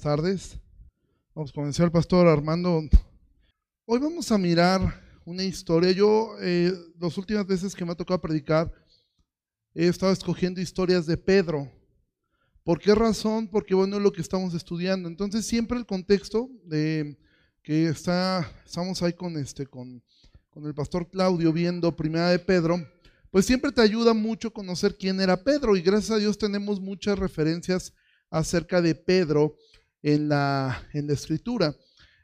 tardes. Vamos a comenzar el pastor Armando. Hoy vamos a mirar una historia. Yo, eh, las últimas veces que me ha tocado predicar, he estado escogiendo historias de Pedro. ¿Por qué razón? Porque bueno, es lo que estamos estudiando. Entonces, siempre el contexto de que está, estamos ahí con este, con, con el pastor Claudio viendo Primera de Pedro, pues siempre te ayuda mucho conocer quién era Pedro y gracias a Dios tenemos muchas referencias acerca de Pedro en la, en la escritura.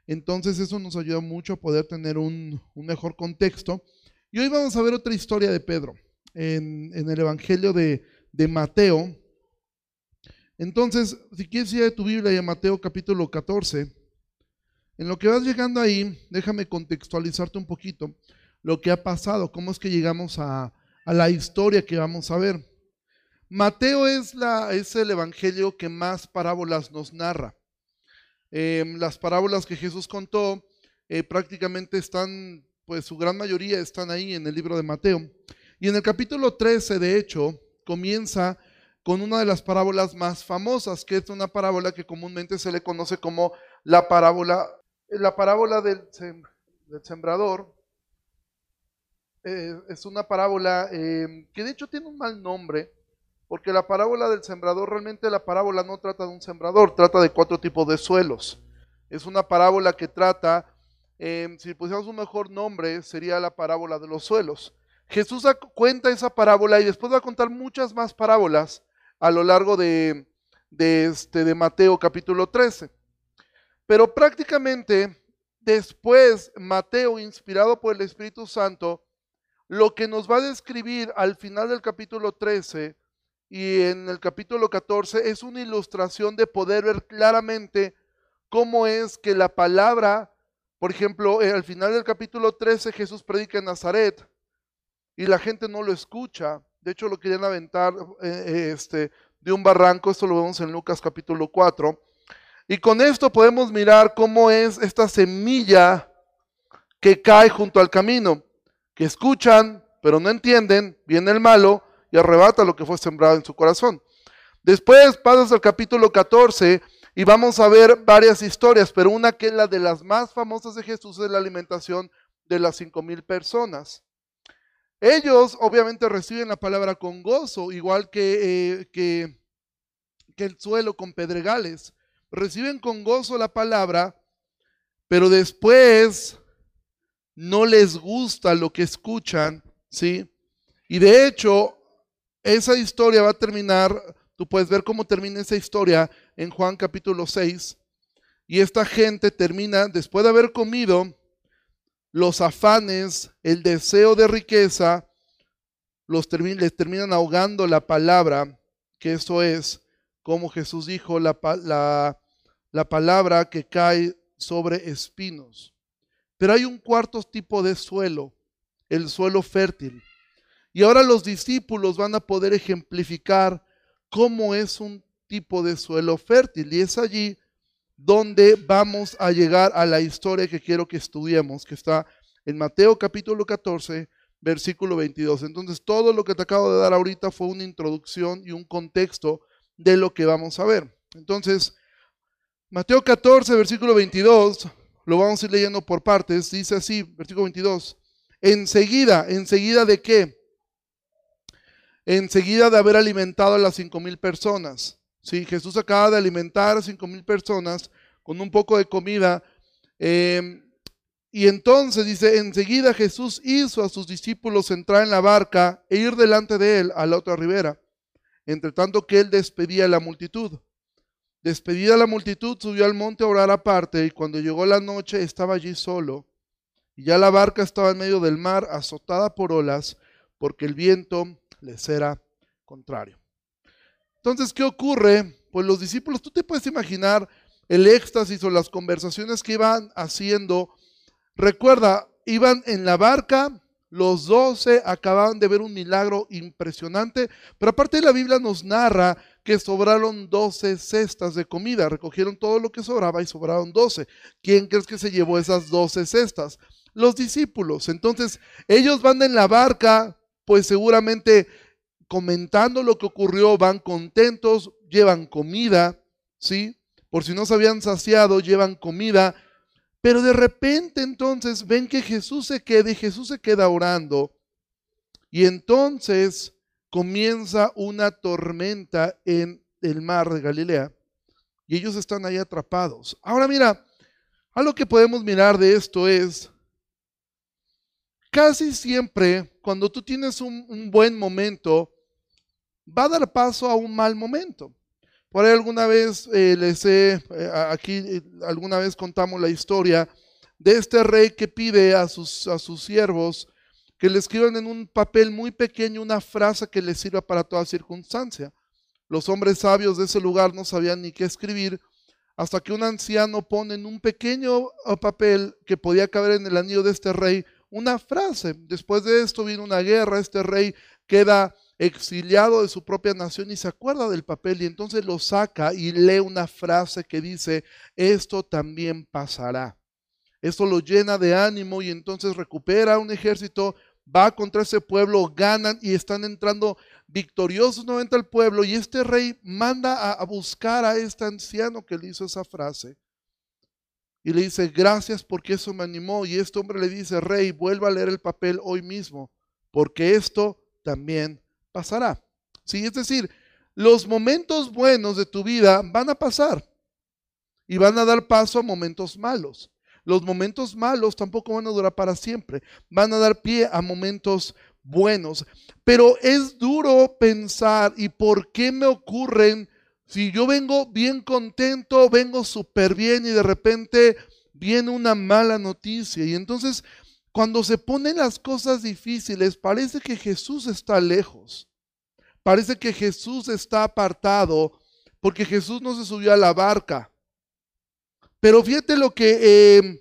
Entonces eso nos ayuda mucho a poder tener un, mejor contexto. Y hoy vamos a ver otra historia de Pedro en, el Evangelio de, Mateo. Entonces, si quieres ir a tu Biblia y a Mateo capítulo 14, en lo que vas llegando ahí, déjame contextualizarte un poquito lo que ha pasado, cómo es que llegamos a, a la historia que vamos a ver. Mateo es, la, es el evangelio que más parábolas nos narra. Em, las parábolas que Jesús contó eh, prácticamente están, pues su gran mayoría están ahí en el libro de Mateo. Y en el capítulo 13, de hecho, comienza con una de las parábolas más famosas, que es una parábola que comúnmente se le conoce como la parábola, la parábola del, del sembrador. Eh, es una parábola em, que de hecho tiene un mal nombre, porque la parábola del sembrador, realmente la parábola no trata de un sembrador, trata de cuatro tipos de suelos. Es una parábola que trata, em, si pusiéramos un mejor nombre, sería la parábola de los suelos. Jesús cuenta esa parábola y después va a contar muchas más parábolas a lo largo de, de, este, de Mateo capítulo 13. Pero prácticamente después Mateo, inspirado por el Espíritu Santo, lo que nos va a describir al final del capítulo 13 y en el capítulo 14 es una ilustración de poder ver claramente cómo es que la palabra, por ejemplo, eh, al final del capítulo 13 Jesús predica en Nazaret y la gente no lo escucha. De hecho, lo querían aventar eh, este, de un barranco, esto lo vemos en Lucas capítulo 4. Y con esto podemos mirar cómo es esta semilla que cae junto al camino, que escuchan, pero no entienden, viene el malo y arrebata lo que fue sembrado en su corazón. Después pasas al capítulo 14 y vamos a ver varias historias, pero una que es la de las más famosas de Jesús es la alimentación de las cinco mil personas. Ellos obviamente reciben la palabra con gozo, igual que, eh, que, que el suelo con pedregales. Reciben con gozo la palabra, pero después no les gusta lo que escuchan, ¿sí? Y de hecho, esa historia va a terminar, tú puedes ver cómo termina esa historia en Juan capítulo 6. Y esta gente termina, después de haber comido, los afanes, el deseo de riqueza, los les terminan ahogando la palabra, que eso es, como Jesús dijo, la, la, la palabra que cae sobre espinos. Pero hay un cuarto tipo de suelo, el suelo fértil. Y ahora los discípulos van a poder ejemplificar cómo es un tipo de suelo fértil. Y es allí donde vamos a llegar a la historia que quiero que estudiemos, que está en Mateo capítulo 14, versículo 22. Entonces, todo lo que te acabo de dar ahorita fue una introducción y un contexto de lo que vamos a ver. Entonces, Mateo 14, versículo 22, lo vamos a ir leyendo por partes, dice así, versículo 22. Enseguida, enseguida de qué? Enseguida de haber alimentado a las cinco mil personas. Sí, Jesús acaba de alimentar a cinco mil personas con un poco de comida. Em, y entonces dice, enseguida Jesús hizo a sus discípulos entrar en la barca e ir delante de él a la otra ribera, entre tanto que él despedía a la multitud. Despedida la multitud, subió al monte a orar aparte y cuando llegó la noche estaba allí solo. Y ya la barca estaba en medio del mar, azotada por olas, porque el viento les era contrario. Entonces, ¿qué ocurre? Pues los discípulos, tú te puedes imaginar el éxtasis o las conversaciones que iban haciendo. Recuerda, iban en la barca, los doce acababan de ver un milagro impresionante, pero aparte la Biblia nos narra que sobraron doce cestas de comida, recogieron todo lo que sobraba y sobraron doce. ¿Quién crees que se llevó esas doce cestas? Los discípulos. Entonces, ellos van en la barca, pues seguramente comentando lo que ocurrió van contentos, llevan comida, ¿sí? por si no se habían saciado, llevan comida, pero de repente entonces ven que Jesús se queda y Jesús se queda orando. Y entonces comienza una tormenta en el mar de Galilea y ellos están ahí atrapados. Ahora mira, algo que podemos mirar de esto es, casi siempre cuando tú tienes un, buen momento, va a dar paso a un mal momento. Por ahí alguna vez eh, les he, eh, aquí eh, alguna vez contamos la historia de este rey que pide a sus, a sus siervos que le escriban en un papel muy pequeño una frase que les sirva para toda circunstancia. Los hombres sabios de ese lugar no sabían ni qué escribir hasta que un anciano pone en un pequeño uh, papel que podía caber en el anillo de este rey una frase. Después de esto viene una guerra, este rey queda exiliado de su propia nación y se acuerda del papel y entonces lo saca y lee una frase que dice, esto también pasará. Esto lo llena de ánimo y entonces recupera un ejército, va contra ese pueblo, ganan y están entrando victoriosos nuevamente al pueblo y este rey manda a, buscar a este anciano que le hizo esa frase. Y le dice, gracias porque eso me animó. Y este hombre le dice, rey, vuelva a leer el papel hoy mismo, porque esto también pasará. Sí, es decir, los momentos buenos de tu vida van a pasar y van a dar paso a momentos malos. Los momentos malos tampoco van a durar para siempre, van a dar pie a momentos buenos. Pero es duro pensar, ¿y por qué me ocurren si yo vengo bien contento, vengo súper bien y de repente viene una mala noticia? Y entonces, cuando se ponen las cosas difíciles, parece que Jesús está lejos. Parece que Jesús está apartado porque Jesús no se subió a la barca. Pero fíjate lo que eh,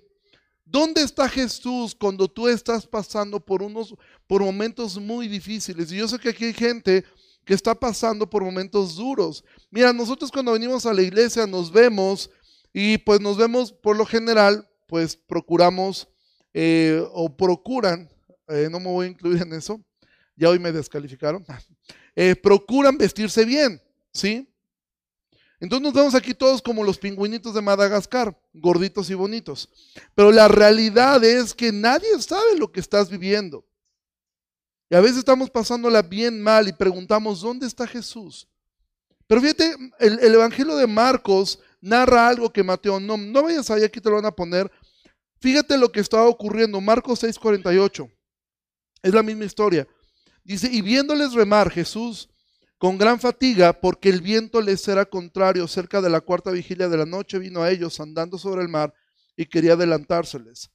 ¿Dónde está Jesús cuando tú estás pasando por unos por momentos muy difíciles? Y yo sé que aquí hay gente que está pasando por momentos duros. Mira, nosotros cuando venimos a la iglesia nos vemos y pues nos vemos por lo general, pues procuramos eh, o procuran, eh, no me voy a incluir en eso, ya hoy me descalificaron, eh, procuran vestirse bien, ¿sí? Entonces nos vemos aquí todos como los pingüinitos de Madagascar, gorditos y bonitos. Pero la realidad es que nadie sabe lo que estás viviendo. Y a veces estamos pasándola bien mal y preguntamos, ¿dónde está Jesús? Pero fíjate, el, Evangelio de Marcos narra algo que Mateo no. No vayas ahí, aquí te lo van a poner. Fíjate lo que estaba ocurriendo. Marcos 6:48. Es la misma historia. Dice, y viéndoles remar, Jesús con gran fatiga, porque el viento les era contrario. Cerca de la cuarta vigilia de la noche vino a ellos andando sobre el mar y quería adelantárseles.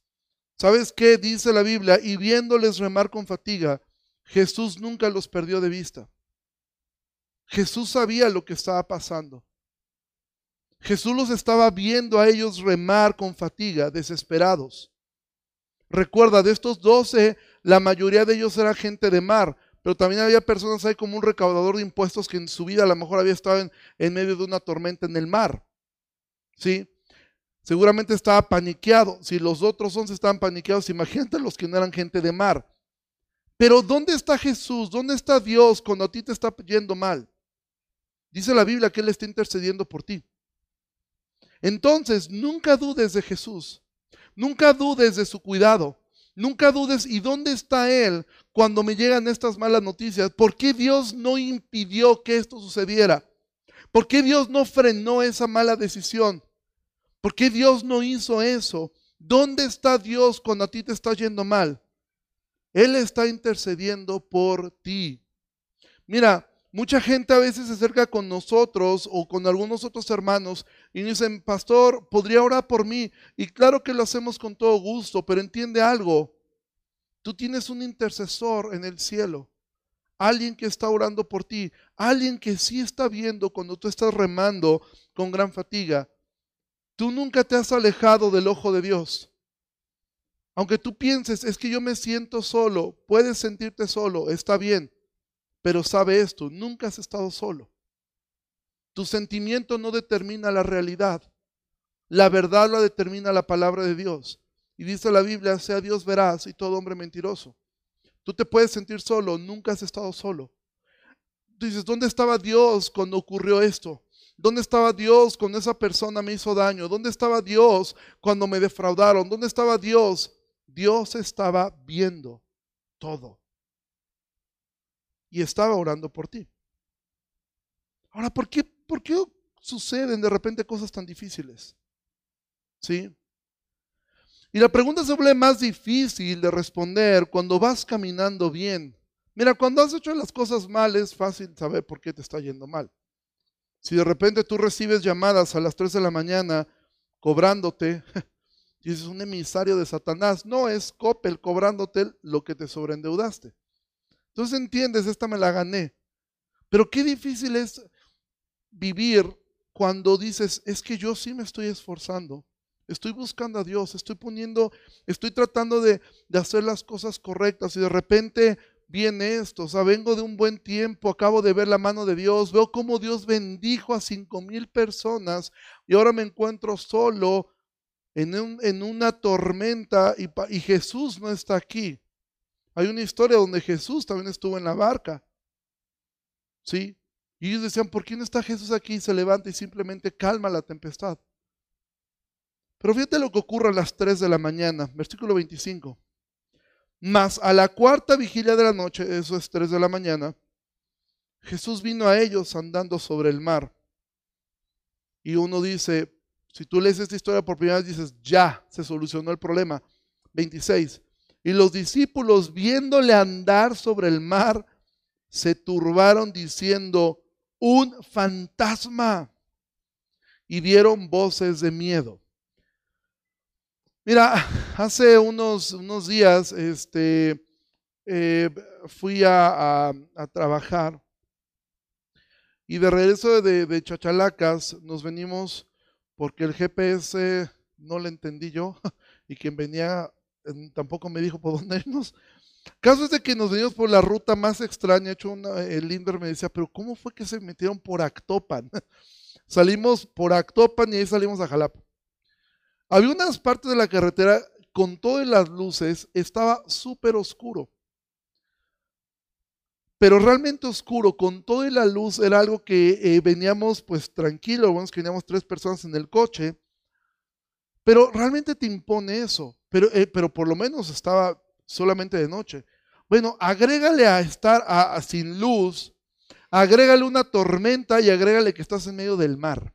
¿Sabes qué? Dice la Biblia, y viéndoles remar con fatiga, Jesús nunca los perdió de vista. Jesús sabía lo que estaba pasando. Jesús los estaba viendo a ellos remar con fatiga, desesperados. Recuerda, de estos doce, la mayoría de ellos era gente de mar, pero también había personas ahí como un recaudador de impuestos que en su vida a lo mejor había estado en, medio de una tormenta en el mar. ¿Sí? Seguramente estaba paniqueado. Si los otros once estaban paniqueados, imagínate los que no eran gente de mar. Pero ¿dónde está Jesús? ¿Dónde está Dios cuando a ti te está yendo mal? Dice la Biblia que Él está intercediendo por ti. Entonces, nunca dudes de Jesús. Nunca dudes de su cuidado. Nunca dudes, ¿y dónde está Él cuando me llegan estas malas noticias? ¿Por qué Dios no impidió que esto sucediera? ¿Por qué Dios no frenó esa mala decisión? ¿Por qué Dios no hizo eso? ¿Dónde está Dios cuando a ti te está yendo mal? Él está intercediendo por ti. Mira, mucha gente a veces se acerca con nosotros o con algunos otros hermanos y dicen, pastor, ¿podría orar por mí? Y claro que lo hacemos con todo gusto, pero entiende algo. Tú tienes un intercesor en el cielo, alguien que está orando por ti, alguien que sí está viendo cuando tú estás remando con gran fatiga. Tú nunca te has alejado del ojo de Dios. Aunque tú pienses, es que yo me siento solo, puedes sentirte solo, está bien, pero sabe esto, nunca has estado solo. Tu sentimiento no determina la realidad. La verdad la determina la palabra de Dios. Y dice la Biblia, sea Dios veraz y todo hombre mentiroso. Tú te puedes sentir solo, nunca has estado solo. Tú dices, ¿dónde estaba Dios cuando ocurrió esto? ¿Dónde estaba Dios cuando esa persona me hizo daño? ¿Dónde estaba Dios cuando me defraudaron? ¿Dónde estaba Dios? Dios estaba viendo todo. Y estaba orando por ti. Ahora, ¿por qué, por qué suceden de repente cosas tan difíciles? ¿Sí? Y la pregunta se vuelve más difícil de responder cuando vas caminando bien. Mira, cuando has hecho las cosas mal es fácil saber por qué te está yendo mal. Si de repente tú recibes llamadas a las 3 de la mañana cobrándote, y es un emisario de Satanás, no es Coppel cobrándote lo que te sobreendeudaste. Entonces entiendes, esta me la gané. Pero qué difícil es vivir cuando dices, es que yo sí me estoy esforzando, estoy buscando a Dios, estoy poniendo, estoy tratando de, de hacer las cosas correctas y de repente viene esto, o sea, vengo de un buen tiempo, acabo de ver la mano de Dios, veo cómo Dios bendijo a cinco mil personas y ahora me encuentro solo en, en una tormenta y, y Jesús no está aquí. Hay una historia donde Jesús también estuvo en la barca. ¿Sí? Y ellos decían, ¿por qué no está Jesús aquí? Se levanta y simplemente calma la tempestad. Pero fíjate lo que ocurre a las 3 de la mañana, versículo 25. Mas a la cuarta vigilia de la noche, eso es 3 de la mañana, Jesús vino a ellos andando sobre el mar. Y uno dice, si tú lees esta historia por primera vez, dices, ya se solucionó el problema. 26. Y los discípulos, viéndole andar sobre el mar, se turbaron diciendo, un fantasma. Y dieron voces de miedo. Mira, hace unos, unos días este, eh, fui a, trabajar y de regreso de, Chachalacas nos venimos porque el GPS no le entendí yo y quien venía tampoco me dijo por dónde irnos. Caso es de que nos venimos por la ruta más extraña. Hecho el Linder me decía, pero ¿cómo fue que se metieron por Actopan? salimos por Actopan y ahí salimos a Jalapa. Había unas partes de la carretera con todas las luces, estaba súper oscuro. Pero realmente oscuro, con toda la luz, era algo que eh, veníamos pues tranquilo, bueno, que veníamos tres personas en el coche, pero realmente te impone eso, pero, eh, pero por lo menos estaba solamente de noche. Bueno, agrégale a estar sin luz, agrégale una tormenta y agrégale que estás en medio del mar.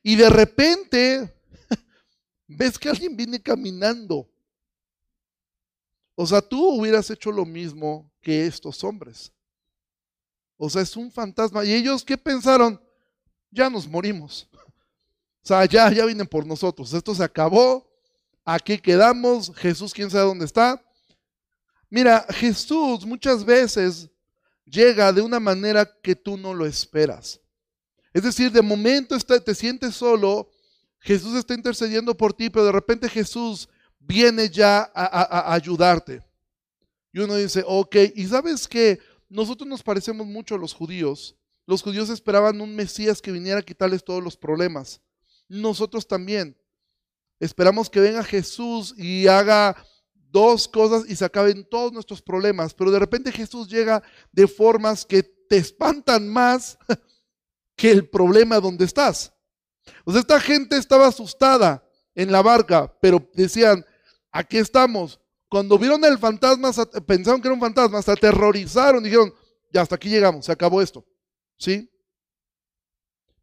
Y de repente ves que alguien viene caminando. O sea, tú hubieras hecho lo mismo que estos hombres. O sea, es un fantasma. ¿Y ellos qué pensaron? Ya nos morimos. O sea, ya, ya vienen por nosotros. Esto se acabó. Aquí quedamos. Jesús, quién sabe dónde está. Mira, Jesús muchas veces llega de una manera que tú no lo esperas. Es decir, de momento te sientes solo Jesús está intercediendo por ti, pero de repente Jesús viene ya a, ayudarte. Y uno dice, ok, y sabes que nosotros nos parecemos mucho a los judíos. Los judíos esperaban un Mesías que viniera a quitarles todos los problemas. Nosotros también. Esperamos que venga Jesús y haga dos cosas y se acaben todos nuestros problemas. Pero de repente Jesús llega de formas que te espantan más que el problema donde estás. O esta gente estaba asustada en la barca, pero decían, aquí estamos. Cuando vieron el fantasma, pensaron que era un fantasma, se aterrorizaron, dijeron, ya hasta aquí llegamos, se acabó esto. ¿Sí?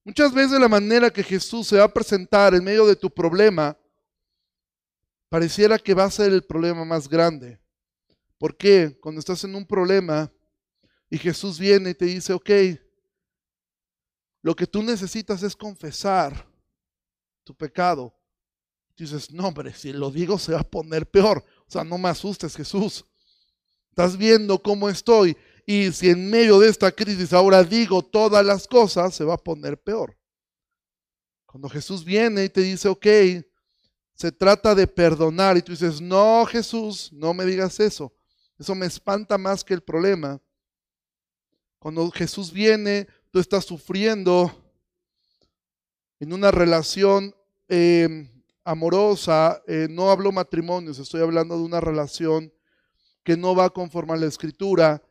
Muchas veces la manera que Jesús se va a presentar en medio de tu problema, pareciera que va a ser el problema más grande. ¿Por qué? Cuando estás en un problema y Jesús viene y te dice, ok, lo que tú necesitas es confesar tu pecado. Dices, no, hombre, si lo digo se va a poner peor. O sea, no me asustes, Jesús. Estás viendo cómo estoy. Y si en medio de esta crisis ahora digo todas las cosas, se va a poner peor. Cuando Jesús viene y te dice, ok, se trata de perdonar. Y tú dices, no, Jesús, no me digas eso. Eso me espanta más que el problema. Cuando Jesús viene tú estás sufriendo en una relación eh, amorosa, eh, no hablo matrimonios, estoy hablando de una relación que no va conforme a la escritura,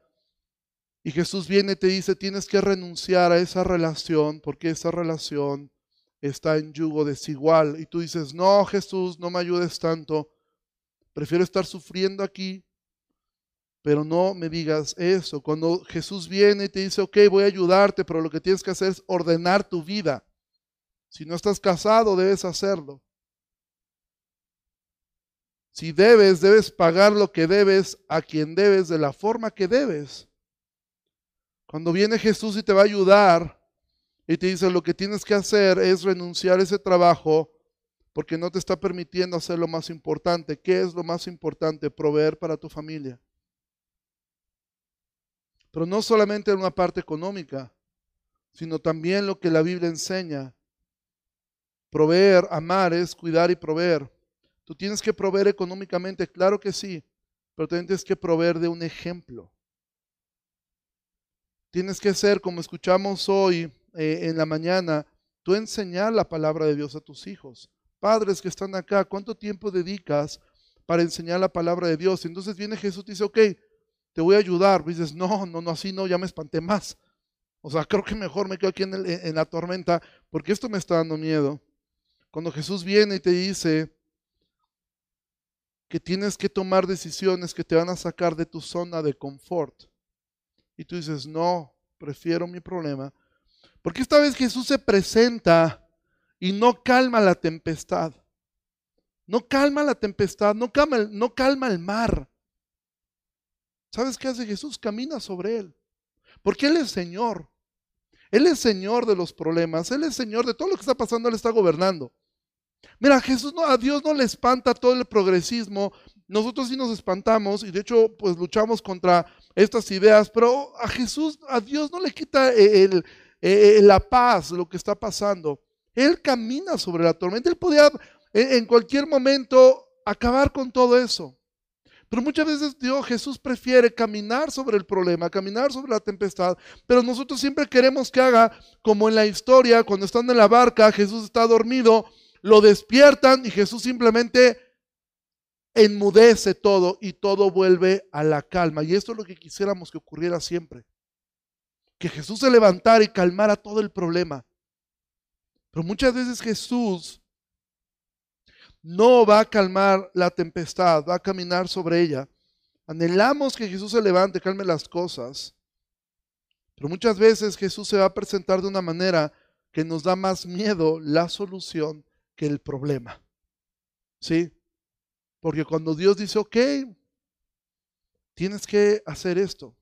Y Jesús viene y te dice, tienes que renunciar a esa relación porque esa relación está en yugo desigual. Y tú dices, no, Jesús, no me ayudes tanto. Prefiero estar sufriendo aquí, pero no me digas eso. Cuando Jesús viene y te dice, ok, voy a ayudarte, pero lo que tienes que hacer es ordenar tu vida. Si no estás casado, debes hacerlo. Si debes, debes pagar lo que debes a quien debes de la forma que debes. Cuando viene Jesús y te va a ayudar y te dice lo que tienes que hacer es renunciar a ese trabajo porque no te está permitiendo hacer lo más importante. ¿Qué es lo más importante? Proveer para tu familia. Pero no solamente en una parte económica, sino también lo que la Biblia enseña. Proveer, amar es cuidar y proveer. Tú tienes que proveer económicamente, claro que sí, pero tienes que proveer de un ejemplo. Tienes que ser, como escuchamos hoy eh, en la mañana, tú enseñar la palabra de Dios a tus hijos. Padres que están acá, ¿cuánto tiempo dedicas para enseñar la palabra de Dios? Entonces viene Jesús y dice, ok, te voy a ayudar. dices, no, no, no, así no, ya me espanté más. O sea, creo que mejor me quedo aquí en la tormenta porque esto me está dando miedo. Cuando Jesús viene y te dice que tienes que tomar decisiones que te van a sacar de tu zona de confort y tú dices, no, prefiero mi problema. Porque esta vez Jesús se presenta y no calma la tempestad. No calma la tempestad, no calma, no calma el mar. ¿Sabes qué hace Jesús? Camina sobre él. Porque Él es Señor. Él es Señor de los problemas. Él es Señor de todo lo que está pasando. Él está gobernando. Mira, Jesús no, a Dios no le espanta todo el progresismo. Nosotros sí nos espantamos y de hecho pues luchamos contra estas ideas, pero a Jesús, a Dios no le quita el, la paz, lo que está pasando. Él camina sobre la tormenta. Él podía en cualquier momento acabar con todo eso. Pero muchas veces Dios, Jesús prefiere caminar sobre el problema, caminar sobre la tempestad, pero nosotros siempre queremos que haga como en la historia, cuando están en la barca, Jesús está dormido, lo despiertan y Jesús simplemente enmudece todo y todo vuelve a la calma. Y esto es lo que quisiéramos que ocurriera siempre. Que Jesús se levantara y calmara todo el problema. Pero muchas veces Jesús no va a calmar la tempestad, va a caminar sobre ella. Anhelamos que Jesús se levante, calme las cosas. Pero muchas veces Jesús se va a presentar de una manera que nos da más miedo la solución que el problema. ¿Sí? Porque cuando Dios dice, ok, tienes que hacer esto.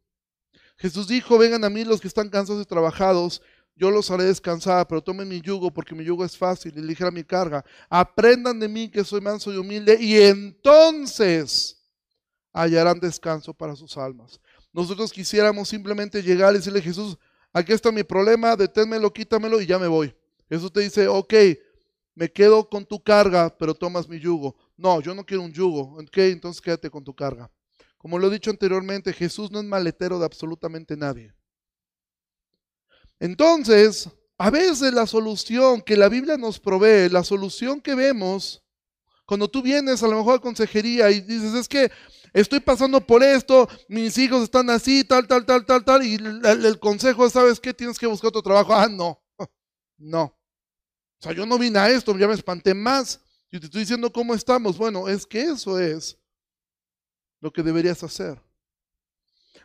Jesús dijo, vengan a mí los que están cansados y trabajados, yo los haré descansar, pero tomen mi yugo porque mi yugo es fácil y ligera mi carga. Aprendan de mí que soy manso y humilde y entonces hallarán descanso para sus almas. Nosotros quisiéramos simplemente llegar y decirle, Jesús, aquí está mi problema, deténmelo, quítamelo y ya me voy. Jesús te dice, ok, me quedo con tu carga, pero tomas mi yugo. No, yo no quiero un yugo. Ok, entonces quédate con tu carga. Como lo he dicho anteriormente, Jesús no es maletero de absolutamente nadie. Entonces, a veces la solución que la Biblia nos provee, la solución que vemos, cuando tú vienes a lo mejor a consejería y dices, es que estoy pasando por esto, mis hijos están así, tal, tal, tal, tal, tal, y el, el consejo es, ¿sabes qué? Tienes que buscar otro trabajo. Ah, no, no. O sea, yo no vine a esto, ya me espanté más. Y te estoy diciendo cómo estamos. Bueno, es que eso es lo que deberías hacer.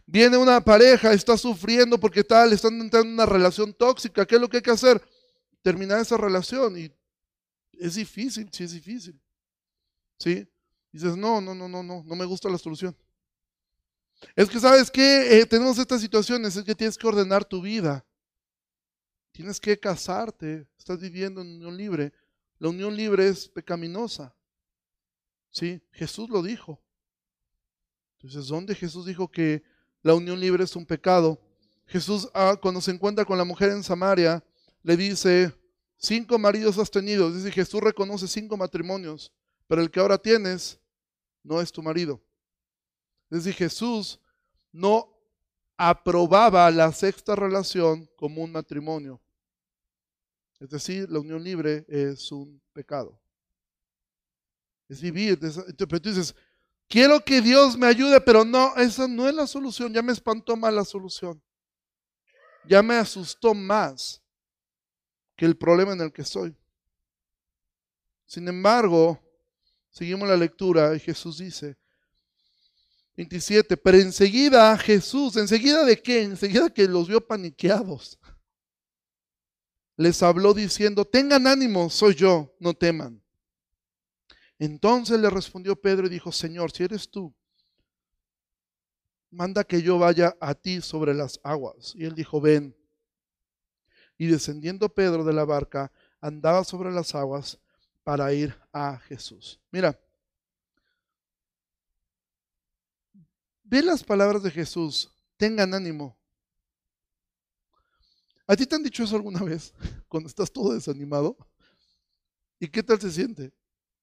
Viene una pareja, está sufriendo porque tal, están entrando en una relación tóxica. ¿Qué es lo que hay que hacer? Terminar esa relación. Y es difícil, sí es difícil. ¿Sí? dices, no, no, no, no, no, no me gusta la solución. Es que, ¿sabes qué? Eh, tenemos estas situaciones, es que tienes que ordenar tu vida. Tienes que casarte, estás viviendo en unión libre. La unión libre es pecaminosa. ¿Sí? Jesús lo dijo. Entonces, ¿dónde Jesús dijo que la unión libre es un pecado? Jesús, ah, cuando se encuentra con la mujer en Samaria, le dice, cinco maridos has tenido. Dice, Jesús reconoce cinco matrimonios, pero el que ahora tienes no es tu marido. Decir, Jesús no aprobaba la sexta relación como un matrimonio. Es decir, la unión libre es un pecado. Es vivir. Pero tú dices, quiero que Dios me ayude, pero no, esa no es la solución. Ya me espantó mal la solución. ya me asustó más que el problema en el que estoy. Sin embargo, seguimos la lectura y Jesús dice, 27, pero enseguida Jesús, enseguida de qué? Enseguida que los vio paniqueados. Les habló diciendo, tengan ánimo, soy yo, no teman. Entonces le respondió Pedro y dijo, Señor, si eres tú, manda que yo vaya a ti sobre las aguas. Y él dijo, ven. Y descendiendo Pedro de la barca, andaba sobre las aguas para ir a Jesús. Mira, ve las palabras de Jesús, tengan ánimo. ¿A ti te han dicho eso alguna vez cuando estás todo desanimado? ¿Y qué tal se siente?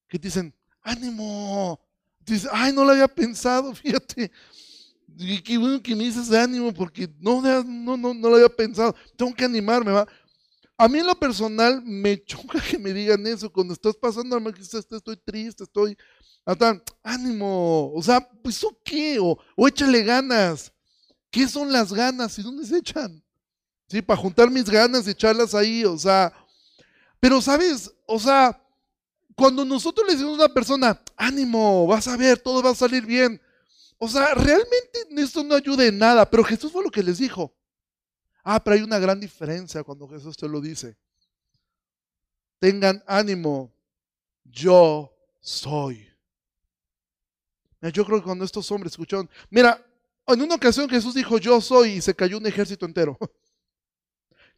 Que te dicen, ánimo. Dices, ay, no lo había pensado, fíjate. Y qué bueno que me dices ánimo porque no, no, no, no lo había pensado. Tengo que animarme, ¿va? A mí en lo personal me choca que me digan eso cuando estás pasando, estoy triste, estoy ánimo, o sea, pues ¿o qué? O, o, échale ganas. ¿Qué son las ganas y dónde se echan? Sí, para juntar mis ganas y echarlas ahí, o sea, pero sabes, o sea, cuando nosotros le decimos a una persona, ánimo, vas a ver, todo va a salir bien. O sea, realmente esto no ayuda en nada, pero Jesús fue lo que les dijo. Ah, pero hay una gran diferencia cuando Jesús te lo dice. Tengan ánimo, yo soy. Yo creo que cuando estos hombres escucharon, mira, en una ocasión Jesús dijo yo soy y se cayó un ejército entero.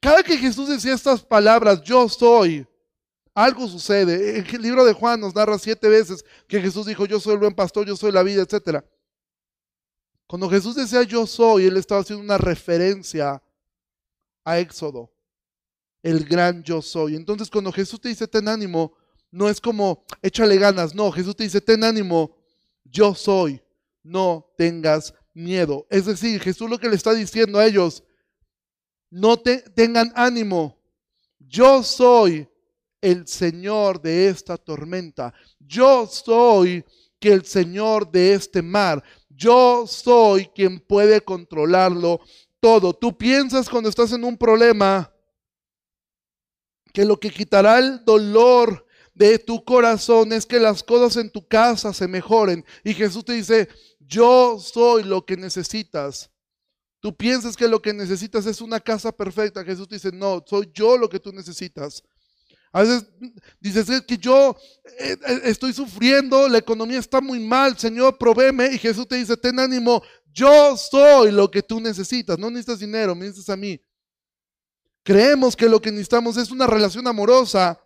Cada que Jesús decía estas palabras, yo soy, algo sucede. El libro de Juan nos narra siete veces que Jesús dijo, yo soy el buen pastor, yo soy la vida, etc. Cuando Jesús decía yo soy, él estaba haciendo una referencia a Éxodo, el gran yo soy. Entonces cuando Jesús te dice ten ánimo, no es como échale ganas, no, Jesús te dice ten ánimo, yo soy, no tengas miedo. Es decir, Jesús lo que le está diciendo a ellos, no te, tengan ánimo, yo soy el Señor de esta tormenta. Yo soy que el Señor de este mar. Yo soy quien puede controlarlo todo. Tú piensas cuando estás en un problema que lo que quitará el dolor de tu corazón es que las cosas en tu casa se mejoren. Y Jesús te dice, yo soy lo que necesitas. Tú piensas que lo que necesitas es una casa perfecta. Jesús dice, no, soy yo lo que tú necesitas. A veces dices, es que yo eh, eh, estoy sufriendo, la economía está muy mal, Señor, provéeme. Y Jesús te dice, ten ánimo, yo soy lo que tú necesitas. No necesitas dinero, me necesitas a mí. Creemos que lo que necesitamos es una relación amorosa,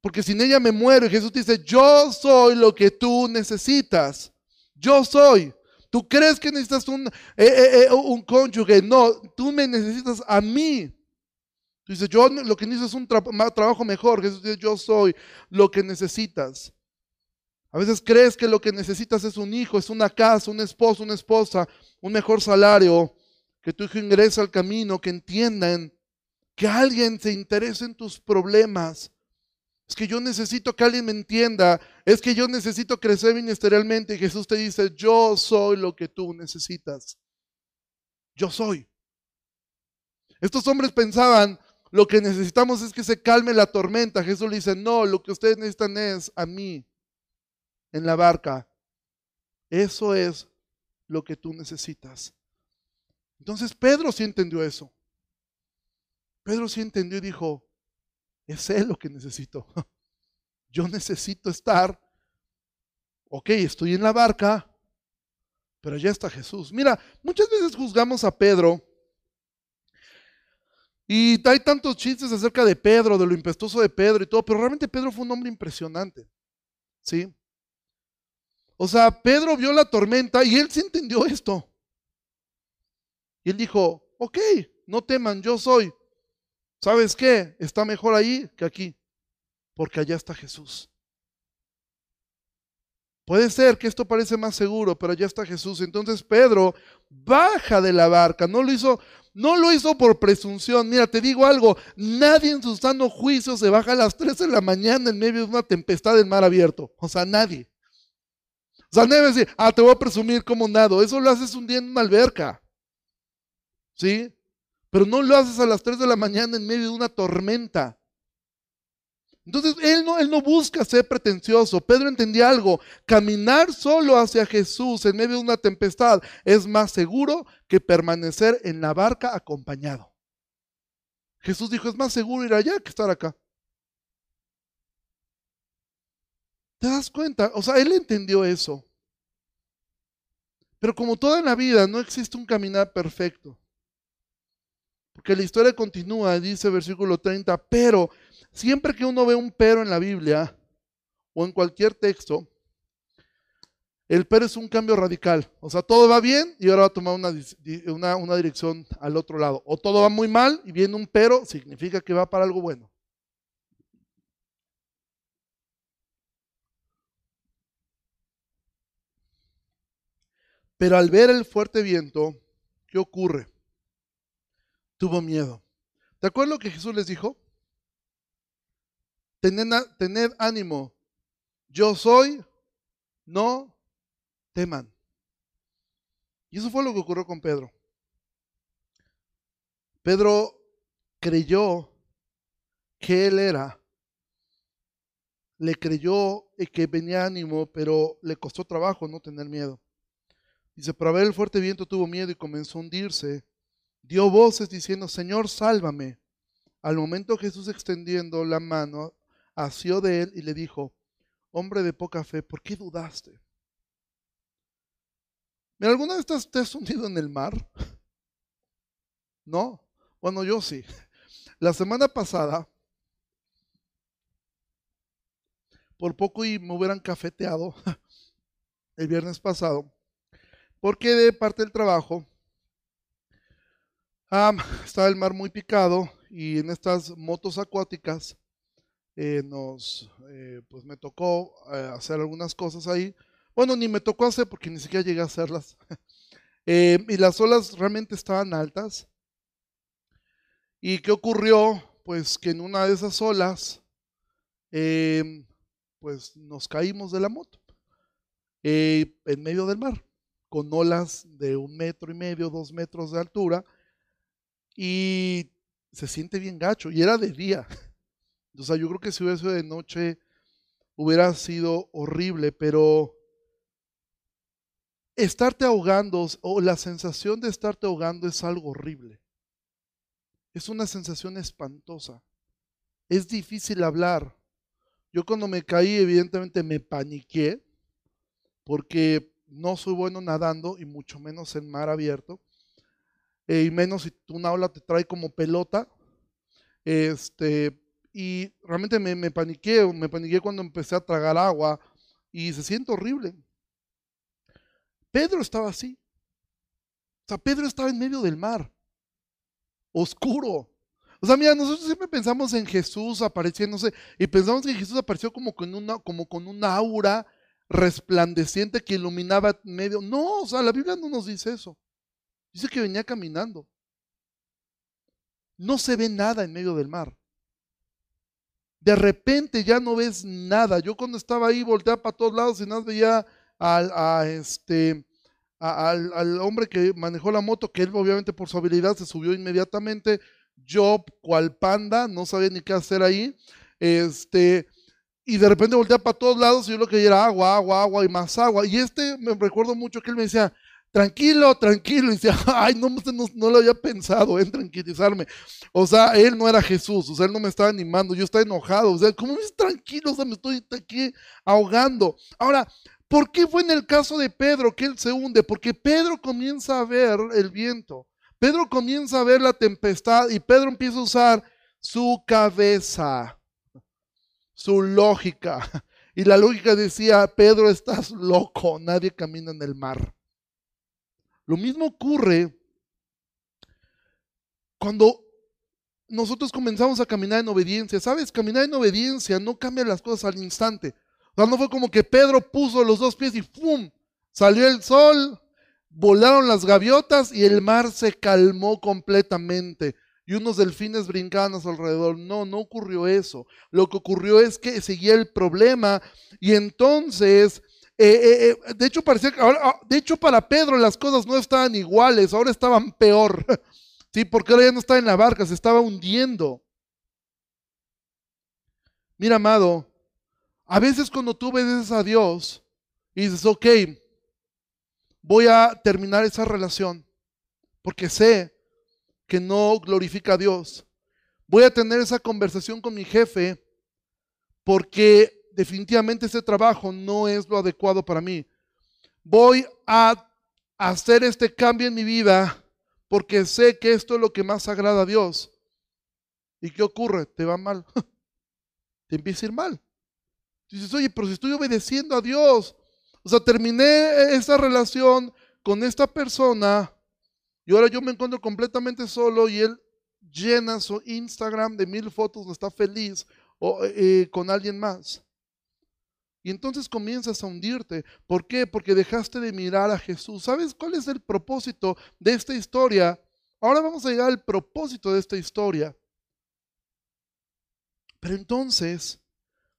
porque sin ella me muero. Y Jesús te dice, yo soy lo que tú necesitas. Yo soy. Tú crees que necesitas un, eh, un cónyuge. No, tú me necesitas a mí. Dice, yo lo que necesito es un trabajo mejor. Jesús dice, yo soy lo que necesitas. A veces crees que lo que necesitas es un hijo, es una casa, un esposo, una esposa, un mejor salario, que tu hijo ingrese al camino, que entiendan, que alguien se interese en tus problemas. Es que yo necesito que alguien me entienda, es que yo necesito crecer ministerialmente y Jesús te dice, yo soy lo que tú necesitas. Yo soy. Estos hombres pensaban, lo que necesitamos es que se calme la tormenta. Jesús le dice, no, lo que ustedes necesitan es a mí en la barca. Eso es lo que tú necesitas. Entonces Pedro sí entendió eso. Pedro sí entendió y dijo, es él lo que necesito. Yo necesito estar, ok, estoy en la barca, pero ya está Jesús. Mira, muchas veces juzgamos a Pedro y hay tantos chistes acerca de Pedro, de lo impetuoso de Pedro y todo, pero realmente Pedro fue un hombre impresionante. ¿Sí? O sea, Pedro vio la tormenta y él sí entendió esto. Y él dijo, ok, no teman, yo soy. ¿Sabes qué? Está mejor ahí que aquí, porque allá está Jesús. Puede ser que esto parece más seguro, pero allá está Jesús. Entonces Pedro baja de la barca. No lo hizo, no lo hizo por presunción. Mira, te digo algo, nadie en su sano juicio se baja a las 3 de la mañana en medio de una tempestad en mar abierto. O sea, nadie. O sea, nadie va a decir, ah, te voy a presumir como nado. Eso lo haces un día en una alberca. ¿Sí? Pero no lo haces a las 3 de la mañana en medio de una tormenta. Entonces, él no, él no busca ser pretencioso. Pedro entendía algo. Caminar solo hacia Jesús en medio de una tempestad es más seguro que permanecer en la barca acompañado. Jesús dijo, es más seguro ir allá que estar acá. ¿Te das cuenta? O sea, él entendió eso. Pero como toda la vida, no existe un caminar perfecto. Porque la historia continúa, dice versículo 30, pero siempre que uno ve un pero en la Biblia o en cualquier texto, el pero es un cambio radical. O sea, todo va bien y ahora va a tomar una, una, dirección al otro lado. O todo va muy mal y viene un pero, significa que va para algo bueno. Pero al ver el fuerte viento, ¿qué ocurre? Tuvo miedo. ¿Te acuerdas lo que Jesús les dijo? Tened, ánimo. Yo soy, no teman. Y eso fue lo que ocurrió con Pedro. Pedro creyó que él era. Le creyó que venía ánimo, pero le costó trabajo no tener miedo. Dice, pero a ver el fuerte viento tuvo miedo y comenzó a hundirse. Dio voces diciendo, Señor, sálvame. Al momento Jesús extendiendo la mano, asió de él y le dijo, hombre de poca fe, ¿por qué dudaste? Mira, ¿alguna vez te has hundido en el mar? ¿No? Bueno, yo sí. La semana pasada, por poco y me hubieran cafeteado el viernes pasado, porque de parte del trabajo estaba el mar muy picado y en estas motos acuáticas eh, nos, eh, pues me tocó eh, hacer algunas cosas ahí. Bueno, ni me tocó hacer porque ni siquiera llegué a hacerlas. y las olas realmente estaban altas. ¿Y qué ocurrió? Pues que en una de esas olas, pues nos caímos de la moto en medio del mar con olas de un metro y medio, dos metros de altura, y se siente bien gacho, y era de día. O sea, yo creo que si hubiera sido de noche hubiera sido horrible, pero estarte ahogando o la sensación de estarte ahogando es algo horrible. Es una sensación espantosa. Es difícil hablar. Yo cuando me caí, evidentemente me paniqué, porque no soy bueno nadando y mucho menos en mar abierto. Eh, y menos si una ola te trae como pelota. Este, y realmente me, me paniqué, me paniqué cuando empecé a tragar agua y se siente horrible. Pedro estaba así. O sea, Pedro estaba en medio del mar, oscuro. O sea, mira, nosotros siempre pensamos en Jesús apareciéndose y pensamos que Jesús apareció como con una, como con una aura resplandeciente que iluminaba medio. No, o sea, la Biblia no nos dice eso. Dice que venía caminando. No se ve nada en medio del mar. De repente ya no ves nada. Yo cuando estaba ahí volteaba para todos lados y nada veía al, este, al, al, hombre que manejó la moto, que él obviamente por su habilidad se subió inmediatamente. Yo, cual panda, no sabía ni qué hacer ahí. Este, y de repente volteaba para todos lados y yo lo que era agua, agua, agua y más agua. Y este me recuerdo mucho que él me decía, tranquilo, tranquilo. Y decía, ay, no, no, no lo había pensado en tranquilizarme. O sea, él no era Jesús, o sea, él no me estaba animando, yo estaba enojado. O sea, ¿cómo me tranquilo? O sea, me estoy aquí ahogando. Ahora, ¿por qué fue en el caso de Pedro que él se hunde? Porque Pedro comienza a ver el viento. Pedro comienza a ver la tempestad y Pedro empieza a usar su cabeza su lógica. Y la lógica decía, Pedro, estás loco, nadie camina en el mar. Lo mismo ocurre cuando nosotros comenzamos a caminar en obediencia. ¿Sabes? Caminar en obediencia no cambia las cosas al instante. O sea, no fue como que Pedro puso los dos pies y ¡pum! Salió el sol, volaron las gaviotas y el mar se calmó completamente y unos delfines brincaban a su alrededor. No, no ocurrió eso. Lo que ocurrió es que seguía el problema y entonces, eh, eh, eh, de hecho parecía que ahora, ah, de hecho para Pedro las cosas no estaban iguales, ahora estaban peor. Sí, porque ahora ya no estaba en la barca, se estaba hundiendo. Mira, amado, a veces cuando tú obedeces a Dios y dices, ok, voy a terminar esa relación porque sé que no glorifica a Dios. Voy a tener esa conversación con mi jefe porque definitivamente ese trabajo no es lo adecuado para mí. Voy a hacer este cambio en mi vida porque sé que esto es lo que más agrada a Dios. ¿Y qué ocurre? Te va mal. Te empieza a ir mal. Dices, oye, pero si estoy obedeciendo a Dios. O sea, terminé esa relación con esta persona y ahora yo me encuentro completamente solo y él llena su Instagram de mil fotos, está feliz o, eh, con alguien más. Y entonces comienzas a hundirte. ¿Por qué? Porque dejaste de mirar a Jesús. ¿Sabes cuál es el propósito de esta historia? Ahora vamos a llegar al propósito de esta historia. Pero entonces,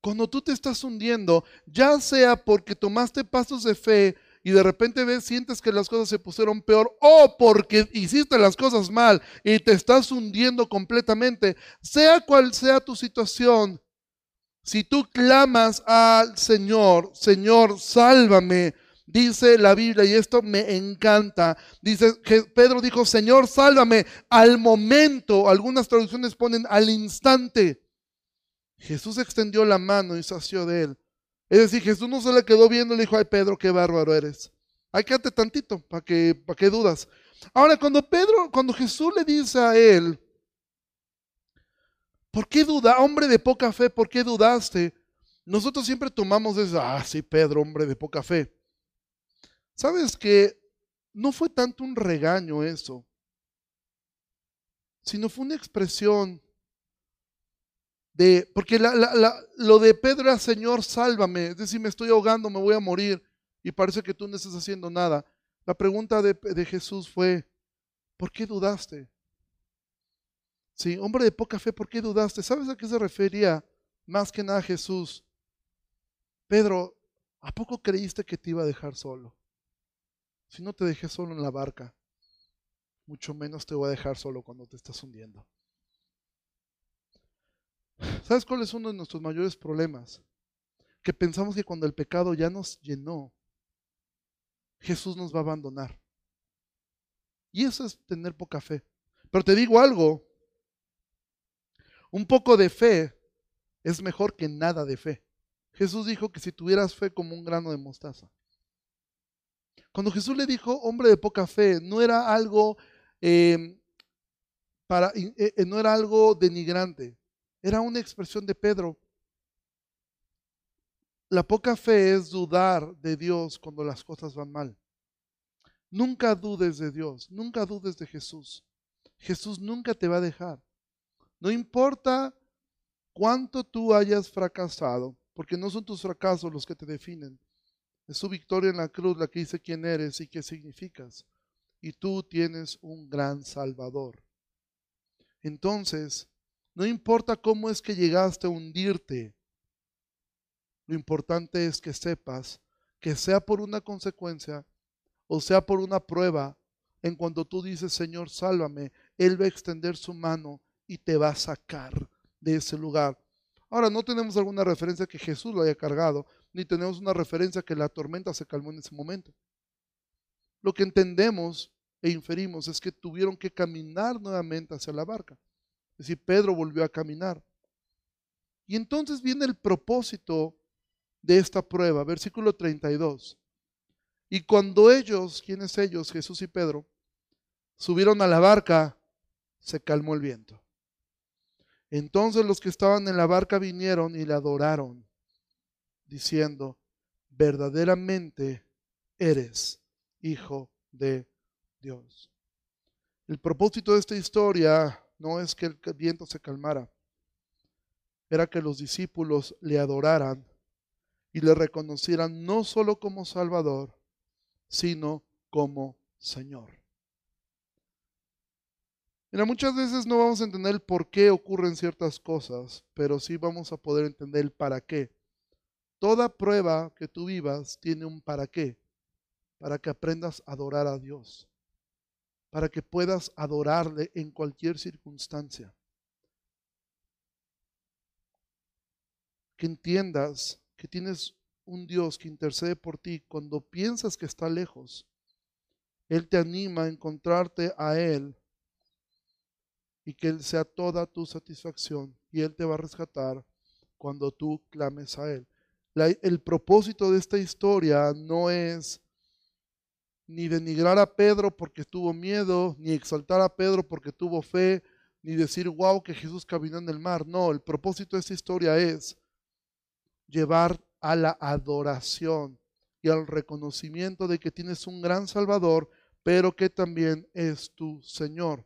cuando tú te estás hundiendo, ya sea porque tomaste pasos de fe y de repente ves, sientes que las cosas se pusieron peor o porque hiciste las cosas mal y te estás hundiendo completamente, sea cual sea tu situación, si tú clamas al Señor, Señor, sálvame, dice la Biblia, y esto me encanta, dice que Pedro dijo, Señor, sálvame al momento, algunas traducciones ponen al instante. Jesús extendió la mano y sació de él. Es decir, Jesús no se le quedó viendo y le dijo, ay Pedro, qué bárbaro eres. Ay, quédate tantito, ¿para que, para qué dudas? Ahora, cuando Pedro, cuando Jesús le dice a él, ¿Por qué duda, hombre de poca fe, por qué dudaste? Nosotros siempre tomamos eso, ah, sí, Pedro, hombre de poca fe. ¿Sabes que no fue tanto un regaño eso, sino fue una expresión de, porque lo de Pedro era, Señor, sálvame, es decir, me estoy ahogando, me voy a morir, y parece que tú no estás haciendo nada. La pregunta de, de Jesús fue, ¿por qué dudaste? Sí, hombre de poca fe, ¿por qué dudaste? ¿Sabes a qué se refería más que nada Jesús? Pedro, ¿a poco creíste que te iba a dejar solo? Si no te dejé solo en la barca, mucho menos te voy a dejar solo cuando te estás hundiendo. ¿Sabes cuál es uno de nuestros mayores problemas? Que pensamos que cuando el pecado ya nos llenó, Jesús nos va a abandonar. Y eso es tener poca fe. Pero te digo algo, un poco de fe es mejor que nada de fe. Jesús dijo que si tuvieras fe como un grano de mostaza. Cuando Jesús le dijo hombre de poca fe, no era algo em, para, eh, eh, no era algo denigrante, era una expresión de Pedro. La poca fe es dudar de Dios cuando las cosas van mal. Nunca dudes de Dios, nunca dudes de Jesús. Jesús nunca te va a dejar. No importa cuánto tú hayas fracasado, porque no son tus fracasos los que te definen. Es su victoria en la cruz la que dice quién eres y qué significas. Y tú tienes un gran Salvador. Entonces, no importa cómo es que llegaste a hundirte, lo importante es que sepas que sea por una consecuencia o sea por una prueba, en cuanto tú dices, Señor, sálvame, Él va a extender su mano y te va a sacar de ese lugar. Ahora, no tenemos alguna referencia que Jesús lo haya cargado, ni tenemos una referencia que la tormenta se calmó en ese momento. Lo que entendemos e inferimos es que tuvieron que caminar nuevamente hacia la barca. Es decir, Pedro volvió a caminar. Y entonces viene el propósito de esta prueba, versículo 32. Y cuando ellos, ¿quiénes ellos? Jesús y Pedro, subieron a la barca, se calmó el viento. Entonces los que estaban en la barca vinieron y le adoraron, diciendo, verdaderamente eres hijo de Dios. El propósito de esta historia no es que el viento se calmara, era que los discípulos le adoraran y le reconocieran no solo como Salvador, sino como Señor. Mira, muchas veces no vamos a entender el por qué ocurren ciertas cosas, pero sí vamos a poder entender el para qué. Toda prueba que tú vivas tiene un para qué, para que aprendas a adorar a Dios. para que puedas adorarle en cualquier circunstancia. Que entiendas que tienes un Dios que intercede por ti cuando piensas que está lejos. Él te anima a encontrarte a Él y que Él sea toda tu satisfacción y Él te va a rescatar cuando tú clames a Él. el propósito de esta historia no es ni denigrar a Pedro porque tuvo miedo, ni exaltar a Pedro porque tuvo fe, ni decir, wow, que Jesús caminó en el mar. No, el propósito de esta historia es llevar a la adoración y al reconocimiento de que tienes un gran Salvador, pero que también es tu Señor.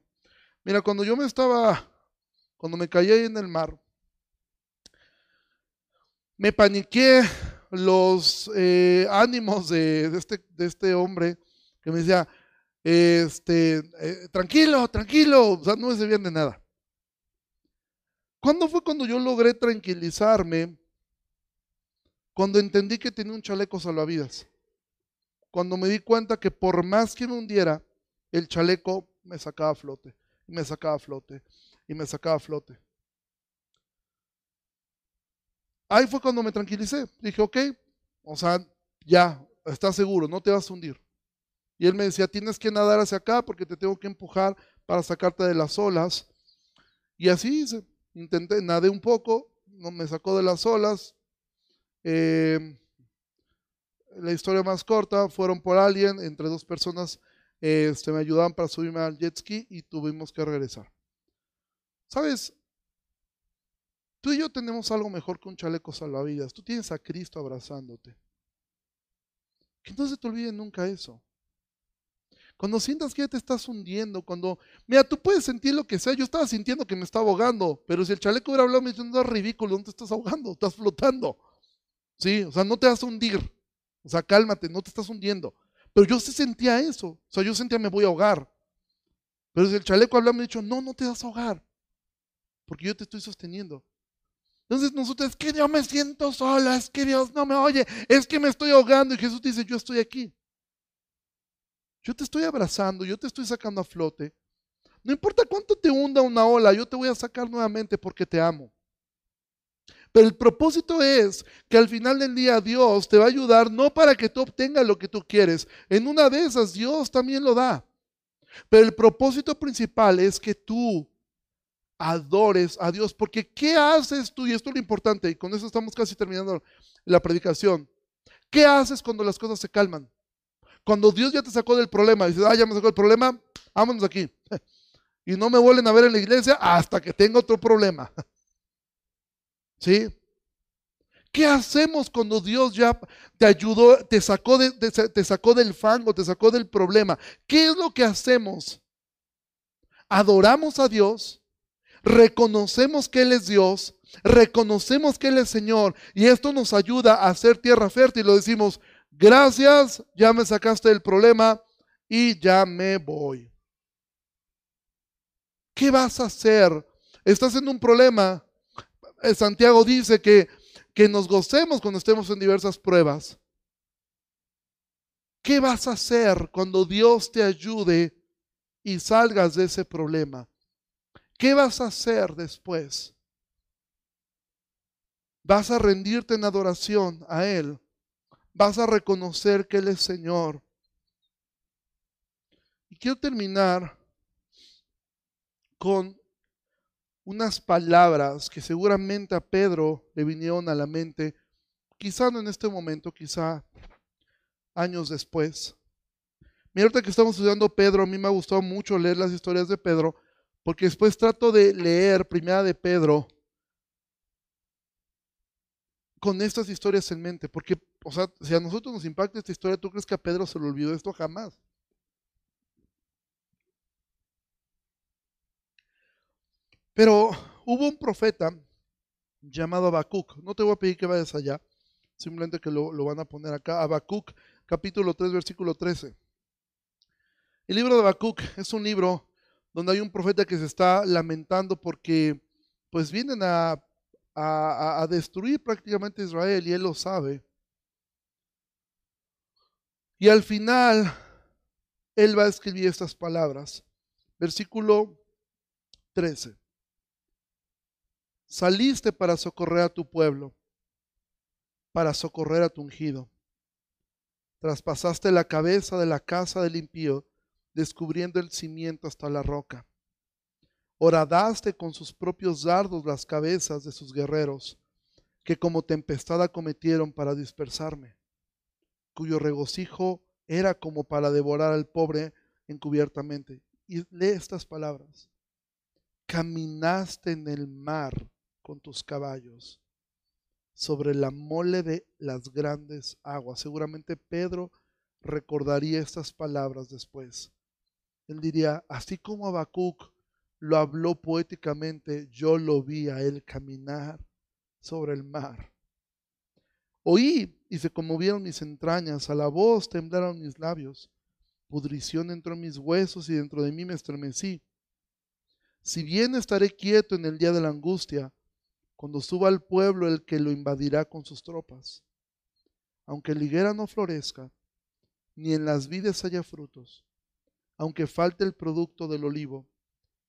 Mira, cuando yo me estaba, cuando me caí ahí en el mar, me paniqué los eh, ánimos de, este, de este hombre que me decía, este, eh, tranquilo, tranquilo, o sea, no se bien de nada. ¿Cuándo fue cuando yo logré tranquilizarme? Cuando entendí que tenía un chaleco salvavidas. Cuando me di cuenta que por más que me hundiera, el chaleco me sacaba a flote, y me sacaba a flote, y me sacaba a flote. Ahí fue cuando me tranquilicé. Dije, ok, o sea, ya, estás seguro, no te vas a hundir. Y él me decía, tienes que nadar hacia acá porque te tengo que empujar para sacarte de las olas. Y así. Intenté, nadé un poco, no me sacó de las olas. Eh, la historia más corta, fueron por alguien, entre dos personas este, me ayudaban para subirme al jet ski y tuvimos que regresar. ¿Sabes? Tú y yo tenemos algo mejor que un chaleco salvavidas. Tú tienes a Cristo abrazándote. Que no se te olvide nunca eso. Cuando sientas que ya te estás hundiendo, cuando, mira, tú puedes sentir lo que sea, yo estaba sintiendo que me estaba ahogando, pero si el chaleco hubiera hablado, me dice, no es ridículo, no te estás ahogando, estás flotando. Sí, o sea, no te vas a hundir. O sea, cálmate, no te estás hundiendo. Pero yo sí sentía eso. O sea, yo sentía me voy a ahogar. Pero si el chaleco hablaba, me dicho, no, no te vas a ahogar. Porque yo te estoy sosteniendo. Entonces nosotros, es que yo me siento sola, es que Dios no me oye, es que me estoy ahogando. Y Jesús dice, yo estoy aquí. Yo te estoy abrazando, yo te estoy sacando a flote. No importa cuánto te hunda una ola, yo te voy a sacar nuevamente porque te amo. Pero el propósito es que al final del día Dios te va a ayudar no para que tú obtengas lo que tú quieres. En una de esas Dios también lo da. Pero el propósito principal es que tú adores a Dios. Porque ¿qué haces tú? Y esto es lo importante. Y con eso estamos casi terminando la predicación. ¿Qué haces cuando las cosas se calman? Cuando Dios ya te sacó del problema, dices, ah, ya me sacó el problema, vámonos aquí. Y no me vuelven a ver en la iglesia hasta que tenga otro problema. ¿Sí? ¿Qué hacemos cuando Dios ya te ayudó, te sacó, de, te sacó del fango, te sacó del problema? ¿Qué es lo que hacemos? Adoramos a Dios, reconocemos que Él es Dios, reconocemos que Él es Señor y esto nos ayuda a hacer tierra fértil. Lo decimos, gracias, ya me sacaste del problema y ya me voy. ¿Qué vas a hacer? Estás en un problema. Santiago dice que, que nos gocemos cuando estemos en diversas pruebas. ¿Qué vas a hacer cuando Dios te ayude y salgas de ese problema? ¿Qué vas a hacer después? ¿Vas a rendirte en adoración a Él? vas a reconocer que Él es Señor. Y quiero terminar con unas palabras que seguramente a Pedro le vinieron a la mente, quizá no en este momento, quizá años después. Mira, ahorita que estamos estudiando Pedro, a mí me ha gustado mucho leer las historias de Pedro, porque después trato de leer Primera de Pedro con estas historias en mente, porque, o sea, si a nosotros nos impacta esta historia, ¿tú crees que a Pedro se le olvidó esto? Jamás. Pero hubo un profeta llamado Habacuc. No te voy a pedir que vayas allá, simplemente que lo, lo van a poner acá. Habacuc, capítulo 3, versículo 13. El libro de Habacuc es un libro donde hay un profeta que se está lamentando porque pues vienen a a, destruir prácticamente Israel y él lo sabe. Y al final él va a escribir estas palabras. Versículo 13. Saliste para socorrer a tu pueblo, para socorrer a tu ungido. Traspasaste la cabeza de la casa del impío, descubriendo el cimiento hasta la roca. Horadaste con sus propios dardos las cabezas de sus guerreros, que como tempestad acometieron para dispersarme, cuyo regocijo era como para devorar al pobre encubiertamente. Y lee estas palabras. Caminaste en el mar con tus caballos sobre la mole de las grandes aguas. Seguramente Pedro recordaría estas palabras después. Él diría, así como Habacuc lo habló poéticamente, yo lo vi a él caminar sobre el mar. Oí y se conmovieron mis entrañas, a la voz temblaron mis labios, pudrición entró en mis huesos y dentro de mí me estremecí. Si bien estaré quieto en el día de la angustia, cuando suba al pueblo el que lo invadirá con sus tropas. Aunque la higuera no florezca, ni en las vides haya frutos, aunque falte el producto del olivo,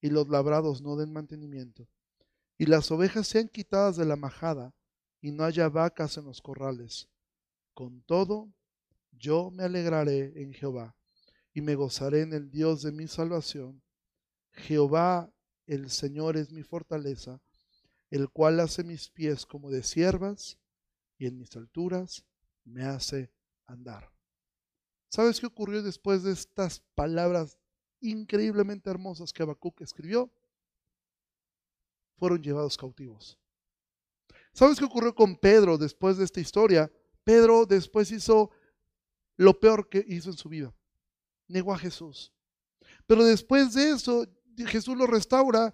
y los labrados no den mantenimiento, y las ovejas sean quitadas de la majada, y no haya vacas en los corrales. Con todo, yo me alegraré en Jehová, y me gozaré en el Dios de mi salvación. Jehová el Señor es mi fortaleza, el cual hace mis pies como de siervas y en mis alturas me hace andar. ¿Sabes qué ocurrió después de estas palabras increíblemente hermosas que Habacuc escribió? Fueron llevados cautivos. ¿Sabes qué ocurrió con Pedro después de esta historia? Pedro después hizo lo peor que hizo en su vida. Negó a Jesús. Pero después de eso Jesús lo restaura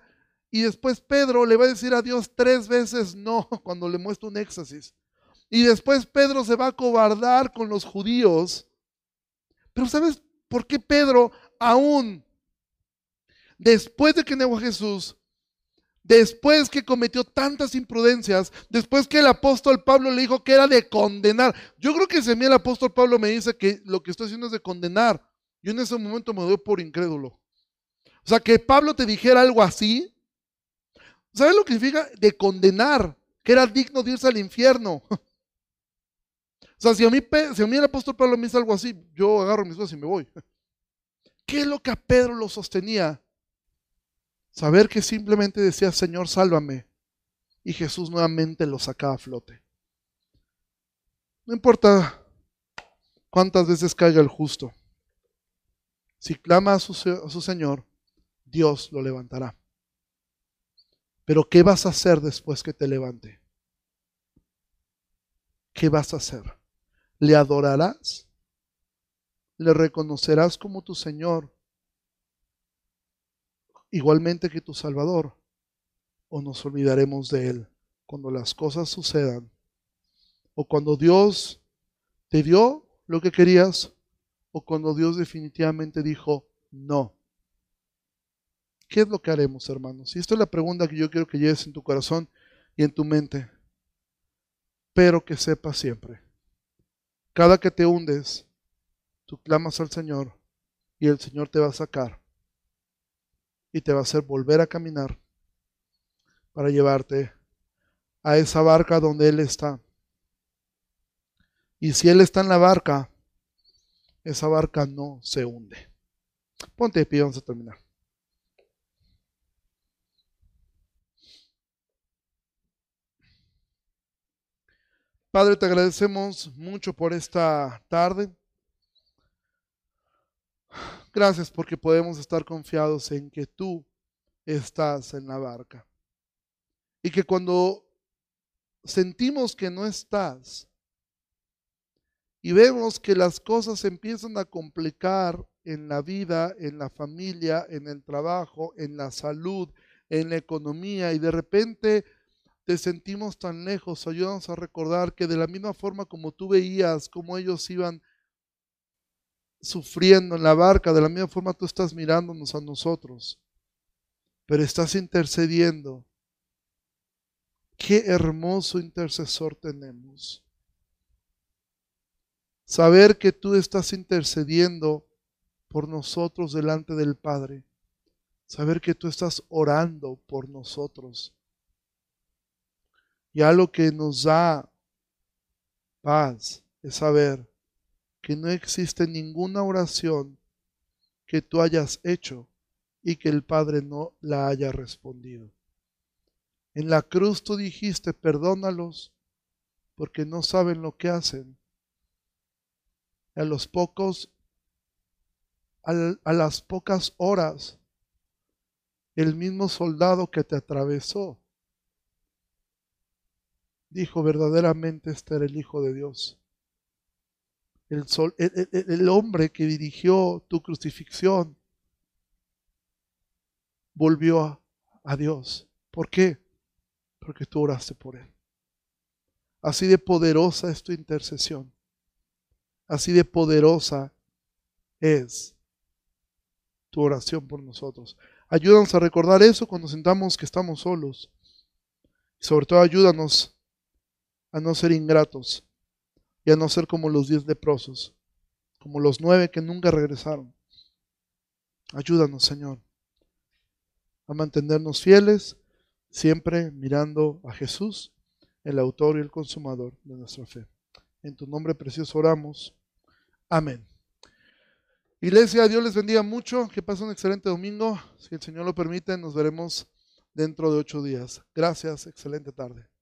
y después Pedro le va a decir a Dios tres veces no cuando le muestra un éxtasis. Y después Pedro se va a cobardar con los judíos. Pero ¿sabes por qué Pedro aún después de que negó a Jesús, después que cometió tantas imprudencias, después que el apóstol Pablo le dijo que era de condenar. Yo creo que si a mí el apóstol Pablo me dice que lo que estoy haciendo es de condenar, yo en ese momento me doy por incrédulo. O sea, que Pablo te dijera algo así, ¿sabes lo que significa? De condenar, que era digno de irse al infierno. O sea, si a mí, si a mí el apóstol Pablo me dice algo así, yo agarro mis cosas y me voy. ¿Qué es lo que a Pedro lo sostenía? Saber que simplemente decía, Señor, sálvame. Y Jesús nuevamente lo sacaba a flote. No importa cuántas veces caiga el justo. Si clama a su, a su Señor, Dios lo levantará. Pero ¿qué vas a hacer después que te levante? ¿Qué vas a hacer? ¿Le adorarás? ¿Le reconocerás como tu Señor? Igualmente que tu Salvador. ¿O nos olvidaremos de Él cuando las cosas sucedan? ¿O cuando Dios te dio lo que querías? ¿O cuando Dios definitivamente dijo no? ¿Qué es lo que haremos, hermanos? Y esta es la pregunta que yo quiero que lleves en tu corazón y en tu mente. Pero que sepas siempre. Cada que te hundes, tú clamas al Señor y el Señor te va a sacar y te va a hacer volver a caminar para llevarte a esa barca donde Él está. Y si Él está en la barca, esa barca no se hunde. Ponte de pie, vamos a terminar. Padre, te agradecemos mucho por esta tarde. Gracias porque podemos estar confiados en que tú estás en la barca. Y que cuando sentimos que no estás y vemos que las cosas empiezan a complicar en la vida, en la familia, en el trabajo, en la salud, en la economía y de repente te sentimos tan lejos, ayúdanos a recordar que de la misma forma como tú veías cómo ellos iban sufriendo en la barca, de la misma forma tú estás mirándonos a nosotros, pero estás intercediendo. Qué hermoso intercesor tenemos. Saber que tú estás intercediendo por nosotros delante del Padre. Saber que tú estás orando por nosotros. Y algo que nos da paz es saber que no existe ninguna oración que tú hayas hecho y que el Padre no la haya respondido. En la cruz tú dijiste, perdónalos porque no saben lo que hacen. A los pocos, a las pocas horas, el mismo soldado que te atravesó dijo verdaderamente este era el Hijo de Dios. El, sol, el, hombre que dirigió tu crucifixión volvió a, a Dios. ¿Por qué? Porque tú oraste por él. Así de poderosa es tu intercesión. Así de poderosa es tu oración por nosotros. Ayúdanos a recordar eso cuando sintamos que estamos solos. Y sobre todo ayúdanos a no ser ingratos y a no ser como los diez leprosos, como los nueve que nunca regresaron. Ayúdanos, Señor, a mantenernos fieles, siempre mirando a Jesús, el autor y el consumador de nuestra fe. En tu nombre precioso oramos. Amén. Iglesia, Dios les bendiga mucho, que pasen un excelente domingo. Si el Señor lo permite, nos veremos dentro de ocho días. Gracias, excelente tarde.